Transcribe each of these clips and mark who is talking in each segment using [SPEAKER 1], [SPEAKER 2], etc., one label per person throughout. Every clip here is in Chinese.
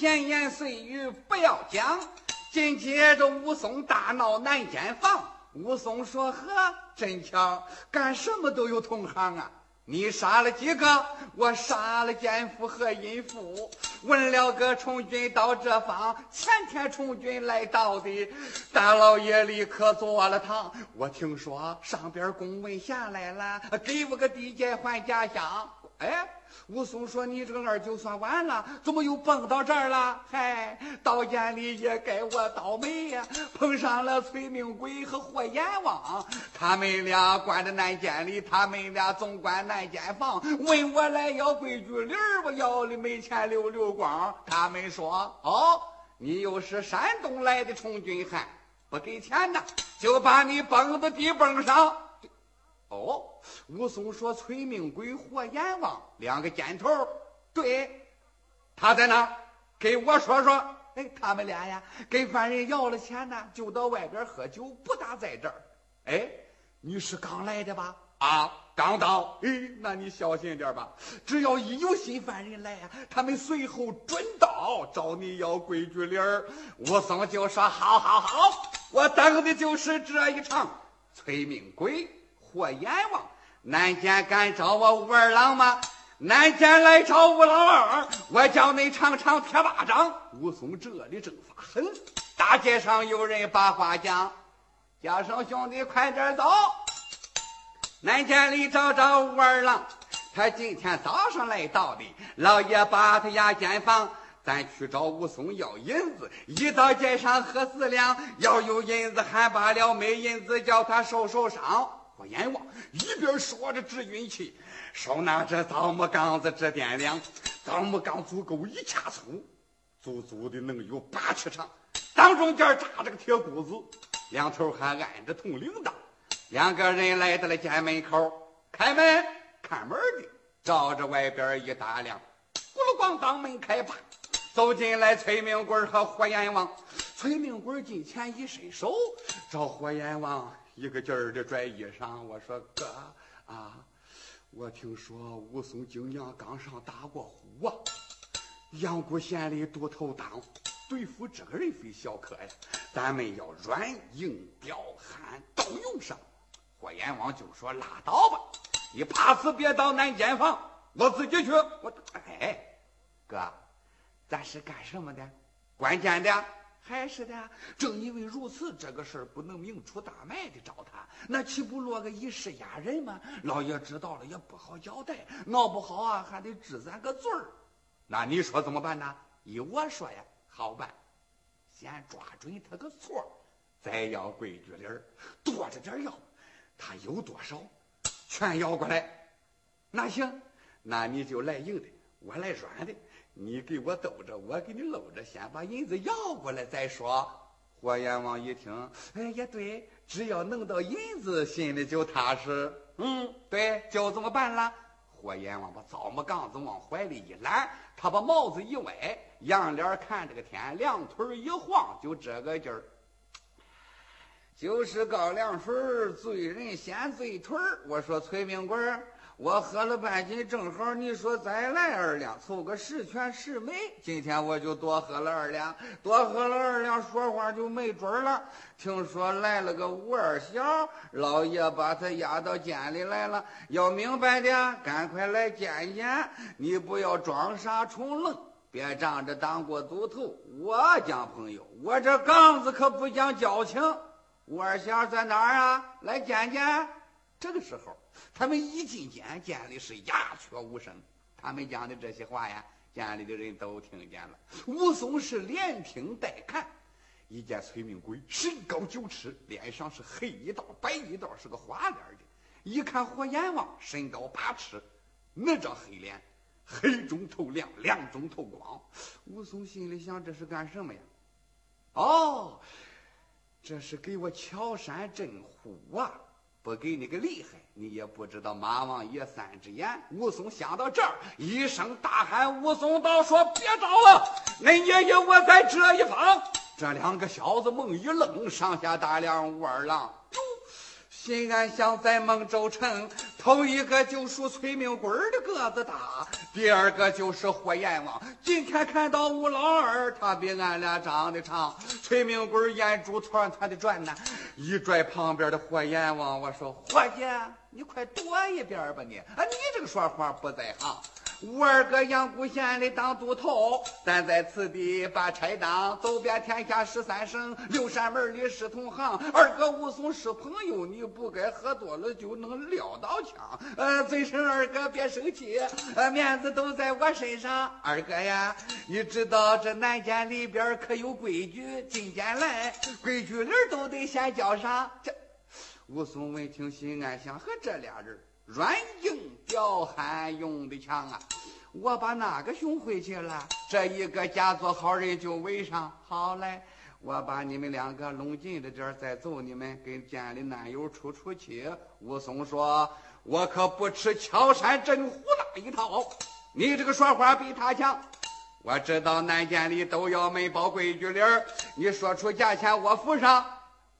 [SPEAKER 1] 闲言碎语不要讲。紧接着，武松大闹南间房。武松说：“呵，真巧，干什么都有同行啊！你杀了几个？我杀了奸夫和淫妇。问了个从军到这方，前天从军来到的，大老爷立刻坐了堂。我听说上边公文下来了，给我个地界还家乡。哎。”武松说：“你这个二就算完了，怎么又蹦到这儿了？嗨，到监里也该我倒霉呀！碰上了催命鬼和霍阎王，他们俩关在南监里，他们俩总管南监房，问我来要规矩礼儿，我要的没钱溜溜光。他们说：哦，你又是山东来的充军汉，不给钱呢，就把你蹦到地蹦上。哦。”武松说：“崔明贵、霍阎王两个尖头，对，他在哪？给我说说。哎，他们俩呀，跟犯人要了钱呢，就到外边喝酒，不打在这儿。哎，你是刚来的吧？啊，刚到。哎，那你小心点吧。只要一有新犯人来呀，他们随后准到找你要规矩理儿。武松就说：好好好，我等的就是这一场。催命鬼。”霍阎王，南监敢找我武二郎吗？南监来找武老二，我叫你尝尝铁巴掌。武松这里正发狠，大街上有人把话讲，叫声兄弟快点走，南监里找找武二郎，他今天早上来到的，老爷把他押监房，咱去找武松要银子，一到街上喝四两，要有银子还罢了，没银子叫他受受伤。火阎王一边说着直运气，手拿着枣木杠子直掂量，枣木杠足够一掐粗，足足的能有八尺长，当中间扎着个铁箍子，两头还按着铜铃铛。两个人来到了家门口，开门看门的照着外边一打量，咕噜咣当门开吧，走进来崔明贵和火阎王。崔明贵近前一伸手，找火阎王。一个劲儿的拽衣裳，我说哥啊，我听说武松精娘刚上打过虎啊，阳谷县里独头当，对付这个人非小可呀。咱们要软硬彪悍都用上。霍阎王就说拉倒吧，你怕死别到南监房，我自己去。我哎，哥，咱是干什么的？关键的。还是的，正因为如此，这个事儿不能明出大卖的找他，那岂不落个一世压人吗？老爷知道了也不好交代，闹不好啊还得治咱个罪儿。那你说怎么办呢？依我说呀，好办，先抓准他个错，再要规矩理儿，多着点要，他有多少，全要过来。那行，那你就来硬的，我来软的。你给我兜着，我给你搂着，先把银子要过来再说。霍阎王一听，哎，也对，只要弄到银子，心里就踏实。嗯，对，就这么办了。霍阎王把枣木杠子往怀里一揽，他把帽子一歪，仰脸看这个天，两腿一晃，就这个劲儿。就是高粱水，醉人先醉腿我说崔明贵我喝了半斤，正好你说再来二两，凑个十全十美。今天我就多喝了二两，多喝了二两，说话就没准了。听说来了个吴二小，老爷把他押到监里来了。要明白的，赶快来见见。你不要装傻充愣，别仗着当过都头。我讲朋友，我这杠子可不讲交情。吴二小在哪儿啊？来见见。这个时候。他们一进监，监里是鸦雀无声。他们讲的这些话呀，监里的人都听见了。武松是连听带看，一见崔明贵身高九尺，脸上是黑一道白一道，是个花脸的。一看火阎王身高八尺，那张黑脸黑中透亮，亮中透光。武松心里想：这是干什么呀？哦，这是给我敲山震虎啊！不给你个厉害，你也不知道马王爷三只眼。武松想到这儿，一声大喊：“武松道，说别找了，恁爷爷我在这一方。”这两个小子猛一愣，上下打量武二郎，心安想在孟州城，头一个就属崔明贵的个子大，第二个就是霍阎王。今天看到吴老二，他比俺俩长得长。崔明贵眼珠团团的转呢，一拽旁边的霍阎王，我说伙计，你快躲一边吧你！啊，你这个说话不在行。吴二哥阳谷县里当都头，咱在此地把差当，走遍天下十三省，六扇门里是同行。二哥武松是朋友，你不该喝多了就能撂到枪。呃，嘴声二哥别生气，呃，面子都在我身上。二哥呀，你知道这南监里边可有规矩，进监来规矩人都得先交上。这武松闻听心暗想，和这俩人。软硬屌悍用的强啊！我把哪个熊回去了，这一个假做好人就围上。好嘞，我把你们两个拢近着点再揍你们，跟监里男友出出气。武松说：“我可不吃敲山震虎那一套，你这个说话比他强。我知道南监里都要没包规矩理儿，你说出价钱我付上。”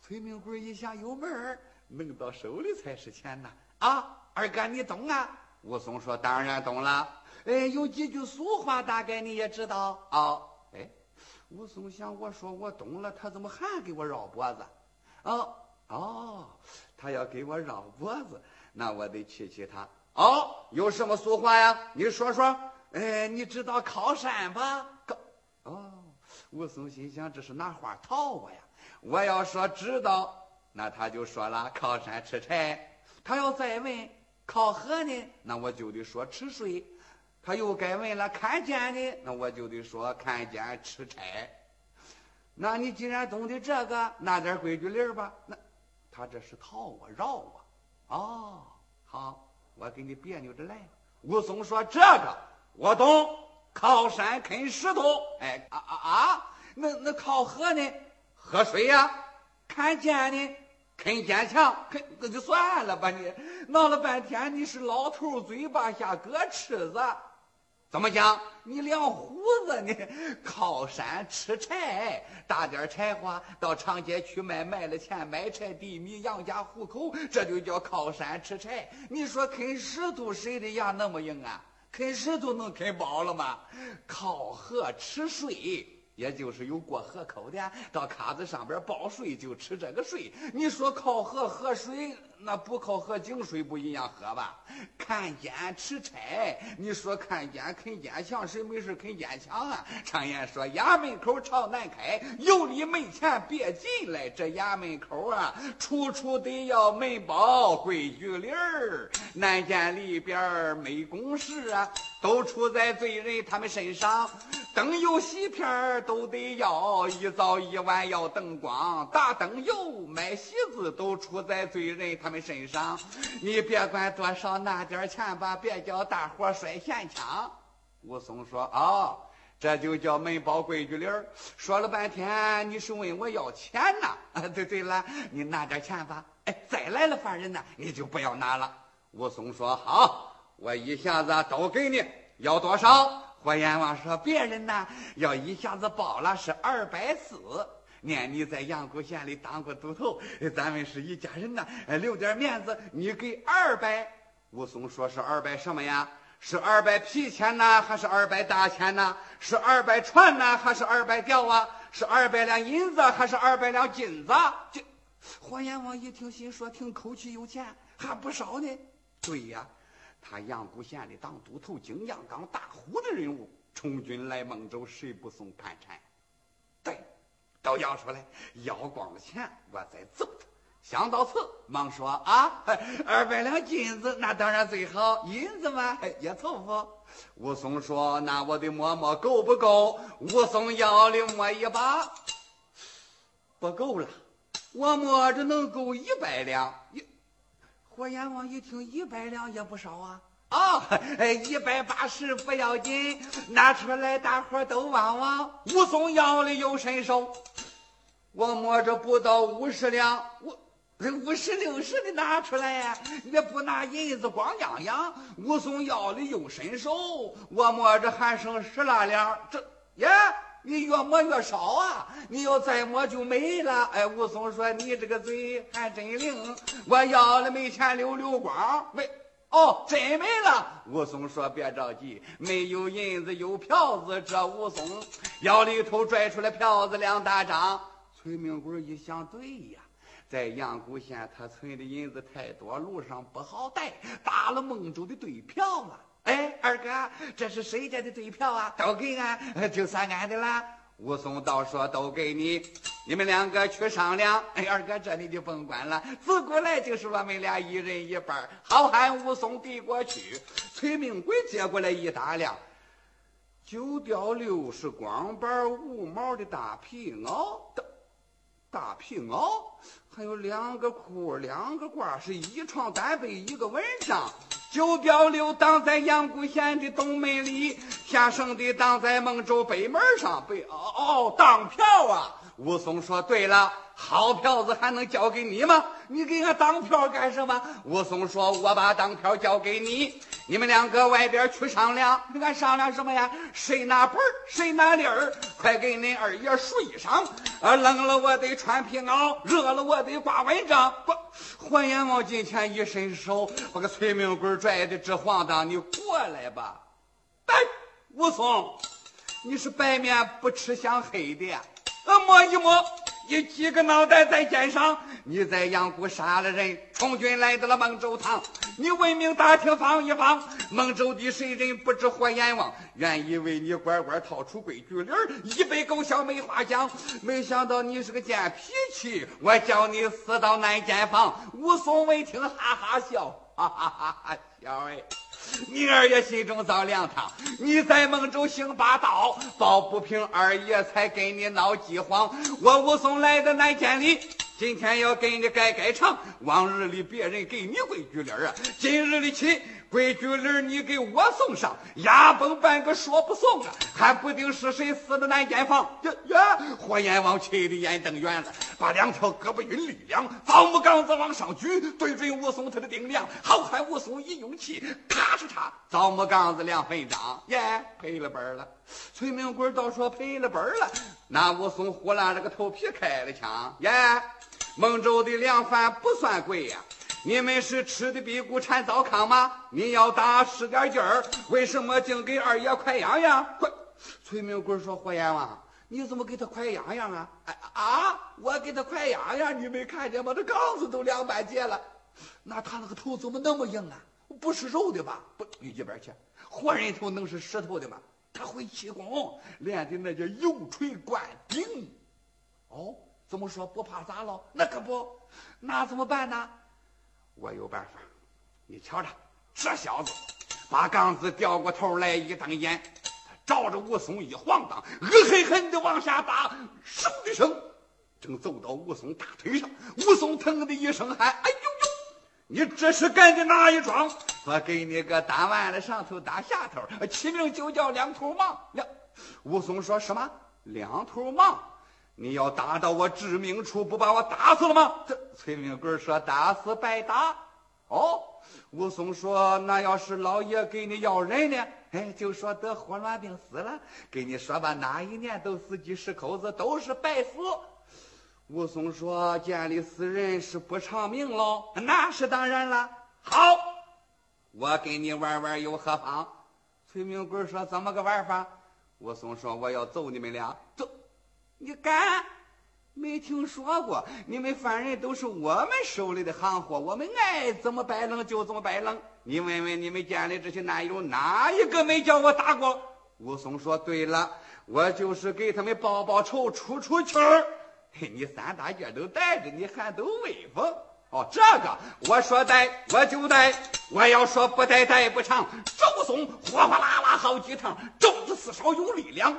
[SPEAKER 1] 崔明贵一下有门儿，弄到手里才是钱呐！啊！二哥，你懂啊？武松说：“当然懂了。哎，有几句俗话，大概你也知道哦。”哎，武松想，我说我懂了，他怎么还给我绕脖子？哦哦，他要给我绕脖子，那我得气气他。哦，有什么俗话呀？你说说。哎，你知道靠山吧？靠……哦，武松心想，这是拿话套我呀？我要说知道，那他就说了：靠山吃柴。他要再问。靠河呢，那我就得说吃水；他又该问了看见呢，那我就得说看见吃柴。那你既然懂得这个，拿点规矩理儿吧。那他这是套我绕我。哦，好，我给你别扭着来。武松说：“这个我懂，靠山啃石头。哎啊啊啊！那那靠河呢？喝水呀。看见呢？”啃坚强，啃那就算了吧你，闹了半天你是老头嘴巴下搁尺子，怎么讲？你两胡子呢？靠山吃柴，打点柴花到长街去卖，卖了钱买柴地米养家糊口，这就叫靠山吃柴。你说啃石头，谁的牙那么硬啊？啃石头能啃饱了吗？靠河吃水。也就是有过河口的，到卡子上边报税就吃这个税。你说靠河喝水，那不靠河井水不一样喝吧？看监吃差，你说看监啃坚强，谁没事啃坚强啊？常言说衙门口朝南开，有理门前别进来。这衙门口啊，处处得要门包规矩理儿。南间里边没公事啊，都出在罪人他们身上。灯油洗片都得要，一早一晚要灯光，打灯油买席子都出在罪人他他们身上。你别管多少，拿点钱吧，别叫大伙摔闲枪。武松说：“哦，这就叫门包规矩理儿。”说了半天，你是问我要钱呐？啊，对对了，你拿点钱吧。哎，再来了犯人呢，你就不要拿了。武松说：“好，我一下子都给你，要多少？”霍阎王说：“别人呐，要一下子报了是二百四。念你在阳谷县里当过都头，咱们是一家人呐，留点面子，你给二百。”武松说：“是二百什么呀？是二百皮钱呐，还是二百大钱呐？是二百船呐，还是二百吊啊？是二百两银子，还是二百两金子？”这霍阎王一听，心说：“听口气有钱，还不少呢。”对呀。他阳谷县里当都头，景阳冈大虎的人物，充军来孟州，谁不送盘缠？对，都要出来，要光了钱，我再揍他。想到此，忙说：“啊，二百两金子，那当然最好。银子嘛，也凑合。”武松说：“那我得摸摸够不够？”武松腰里摸一把，不够了，我摸着能够一百两。火阎王一听，一百两也不少啊！啊，一百八十不要紧，拿出来，大伙都望望。武松腰里有伸手，我摸着不到五十两，我五十六十的拿出来呀！你不拿银子光洋洋。武松腰里有伸手，我摸着还剩十来两，这呀。你越摸越少啊！你要再摸就没了。哎，武松说：“你这个嘴还真灵，我要了没钱溜溜光，没哦，真没了。”武松说：“别着急，没有银子有票子。”这武松腰里头拽出来票子两大张。崔明贵一想，对呀。在阳谷县，他存的银子太多，路上不好带，打了孟州的对票了。哎，二哥，这是谁家的对票啊？都给俺，就算俺的了。武松道说都给你，你们两个去商量。哎，二哥，这你就甭管了，自古来就是我们俩一人一半。好汉武松递过去，崔明贵接过来一打量，九吊六是光板无毛的大皮袄，大大皮袄。还有两个裤，两个褂，是一床单被一个晚上。九标六党在阳谷县的东门里，下生的党在孟州北门上。北哦哦，当票啊！武松说：“对了，好票子还能交给你吗？你给俺当票干什么？”武松说：“我把当票交给你。”你们两个外边去商量，你看商量什么呀？谁拿本谁拿利儿？快给恁二爷睡上。啊，冷了我得穿皮袄，热了我得挂蚊帐。不，火阎王近前一伸手，把个催命棍拽的直晃荡。你过来吧。哎，武松，你是白面不吃香黑的。摸一摸。你几个脑袋在肩上，你在阳谷杀了人，从军来到了孟州堂。你闻名打听放一放，孟州的谁人不知火阎王？原以为你乖乖掏出规矩理儿，一杯狗笑没话讲。没想到你是个贱脾气，我叫你死到南间房。武松闻听哈哈笑，哈哈哈哈笑哎。你二爷心中早凉汤，你在孟州行霸道，抱不平二爷才跟你闹饥荒。我武松来的南监里。今天要给你改改场，往日里别人给你规矩脸儿啊，今日里起规矩理儿你给我送上，牙崩半个说不送啊，还不定是谁死的难监房。呀呀！火阎王气得眼瞪圆了，把两条胳膊运力量，枣木杠子往上举，对准武松他的顶梁。好汉武松一用气，咔哧嚓，枣木杠子两分张，耶，赔了本了。崔明贵倒说赔了本了，那武松呼啦这个头皮开了枪，耶。孟州的凉饭不算贵呀，你们是吃的比谷产糟糠吗？你要打使点劲儿，为什么净给二爷快痒痒？快！崔明贵说：“火阎王，你怎么给他快痒痒啊？哎啊！我给他快痒痒，你没看见吗？这杠子都两半截了，那他那个头怎么那么硬啊？不是肉的吧？不，你一边去，活人头能是石头的吗？他会气功，练的那叫油锤灌顶。哦。”怎么说不怕砸了？那可不，那怎么办呢？我有办法，你瞧着，这小子把杠子掉过头来，一瞪眼，他照着武松一晃荡，恶狠狠地往下打，嗖的声，正走到武松大腿上。武松疼的一声喊：“哎呦呦！你这是干的哪一桩？我给你个打完了上头打下头，起名就叫两头忙。”两武松说什么？两头忙。你要打到我致命处，不把我打死了吗？这崔明贵说：“打死白打。”哦，武松说：“那要是老爷给你要人呢？哎，就说得霍乱病死了。给你说吧，哪一年都死几十口子，都是白死。”武松说：“见里死人是不偿命喽？那是当然了。好，我跟你玩玩又何妨？”崔明贵说：“怎么个玩法？”武松说：“我要揍你们俩，揍。”你敢？没听说过，你们犯人都是我们手里的行货，我们爱怎么摆弄就怎么摆弄。你问问你们家里这些男友，哪一个没叫我打过？武松说：“对了，我就是给他们报报仇，出出气儿。嘿，你三大件都带着，你还都威风。哦，这个我说带我就带，我要说不带带不长。周松哗哗啦啦好几趟，肘子四少有力量。”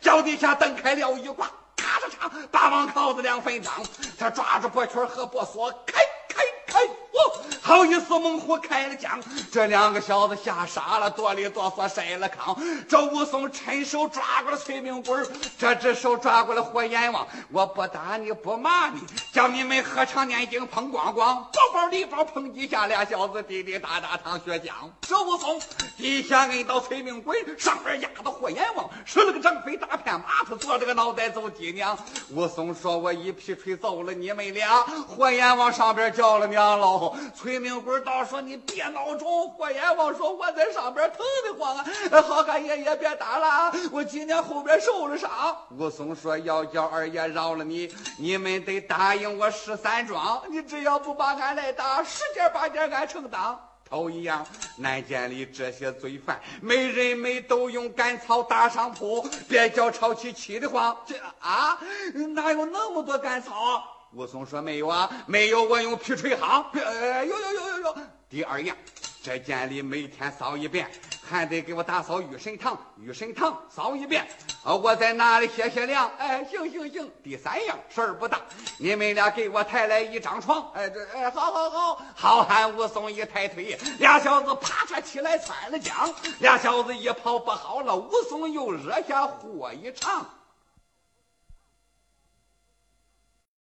[SPEAKER 1] 脚底下蹬开了一挂，咔嚓嚓，大王靠子两分掌。他抓住脖圈和脖锁，咔！好意思猛虎开了枪。这两个小子吓傻了，哆里哆嗦筛了炕。这武松趁手抓过了崔明贵这只手抓过了火阎王。我不打你不骂你，叫你们合唱念经碰光光，包包里包碰几下，俩小子滴滴答答淌血浆。这武松底下摁到崔明贵，上边压到火阎王，使了个张飞大片马，他坐着个脑袋走爹娘。武松说：“我一劈锤揍了你们俩。”火阎王上边叫了娘喽。崔明贵倒说：“你别闹钟。”火阎王说：“我在上边疼得慌啊！好汉爷爷别打了，我今年后边受了伤。”武松说：“要叫二爷饶了你，你们得答应我十三桩。你只要不把俺来打，十件八件俺承当。”头一样，南监里这些罪犯，没人没都用干草搭上铺，别叫吵起气的慌。这啊，哪有那么多干草？武松说没有啊，没有，我用皮锤夯。有有有有有。第二样。这监里每天扫一遍，还得给我打扫御神堂，御神堂扫一遍。啊，我在那里歇歇凉。哎，行行行。第三样事儿不大，你们俩给我抬来一张床。哎，这哎，好好好。好汉武松一抬腿，俩小子啪嚓起来窜了江。俩小子一跑不好了，武松又惹下祸一场。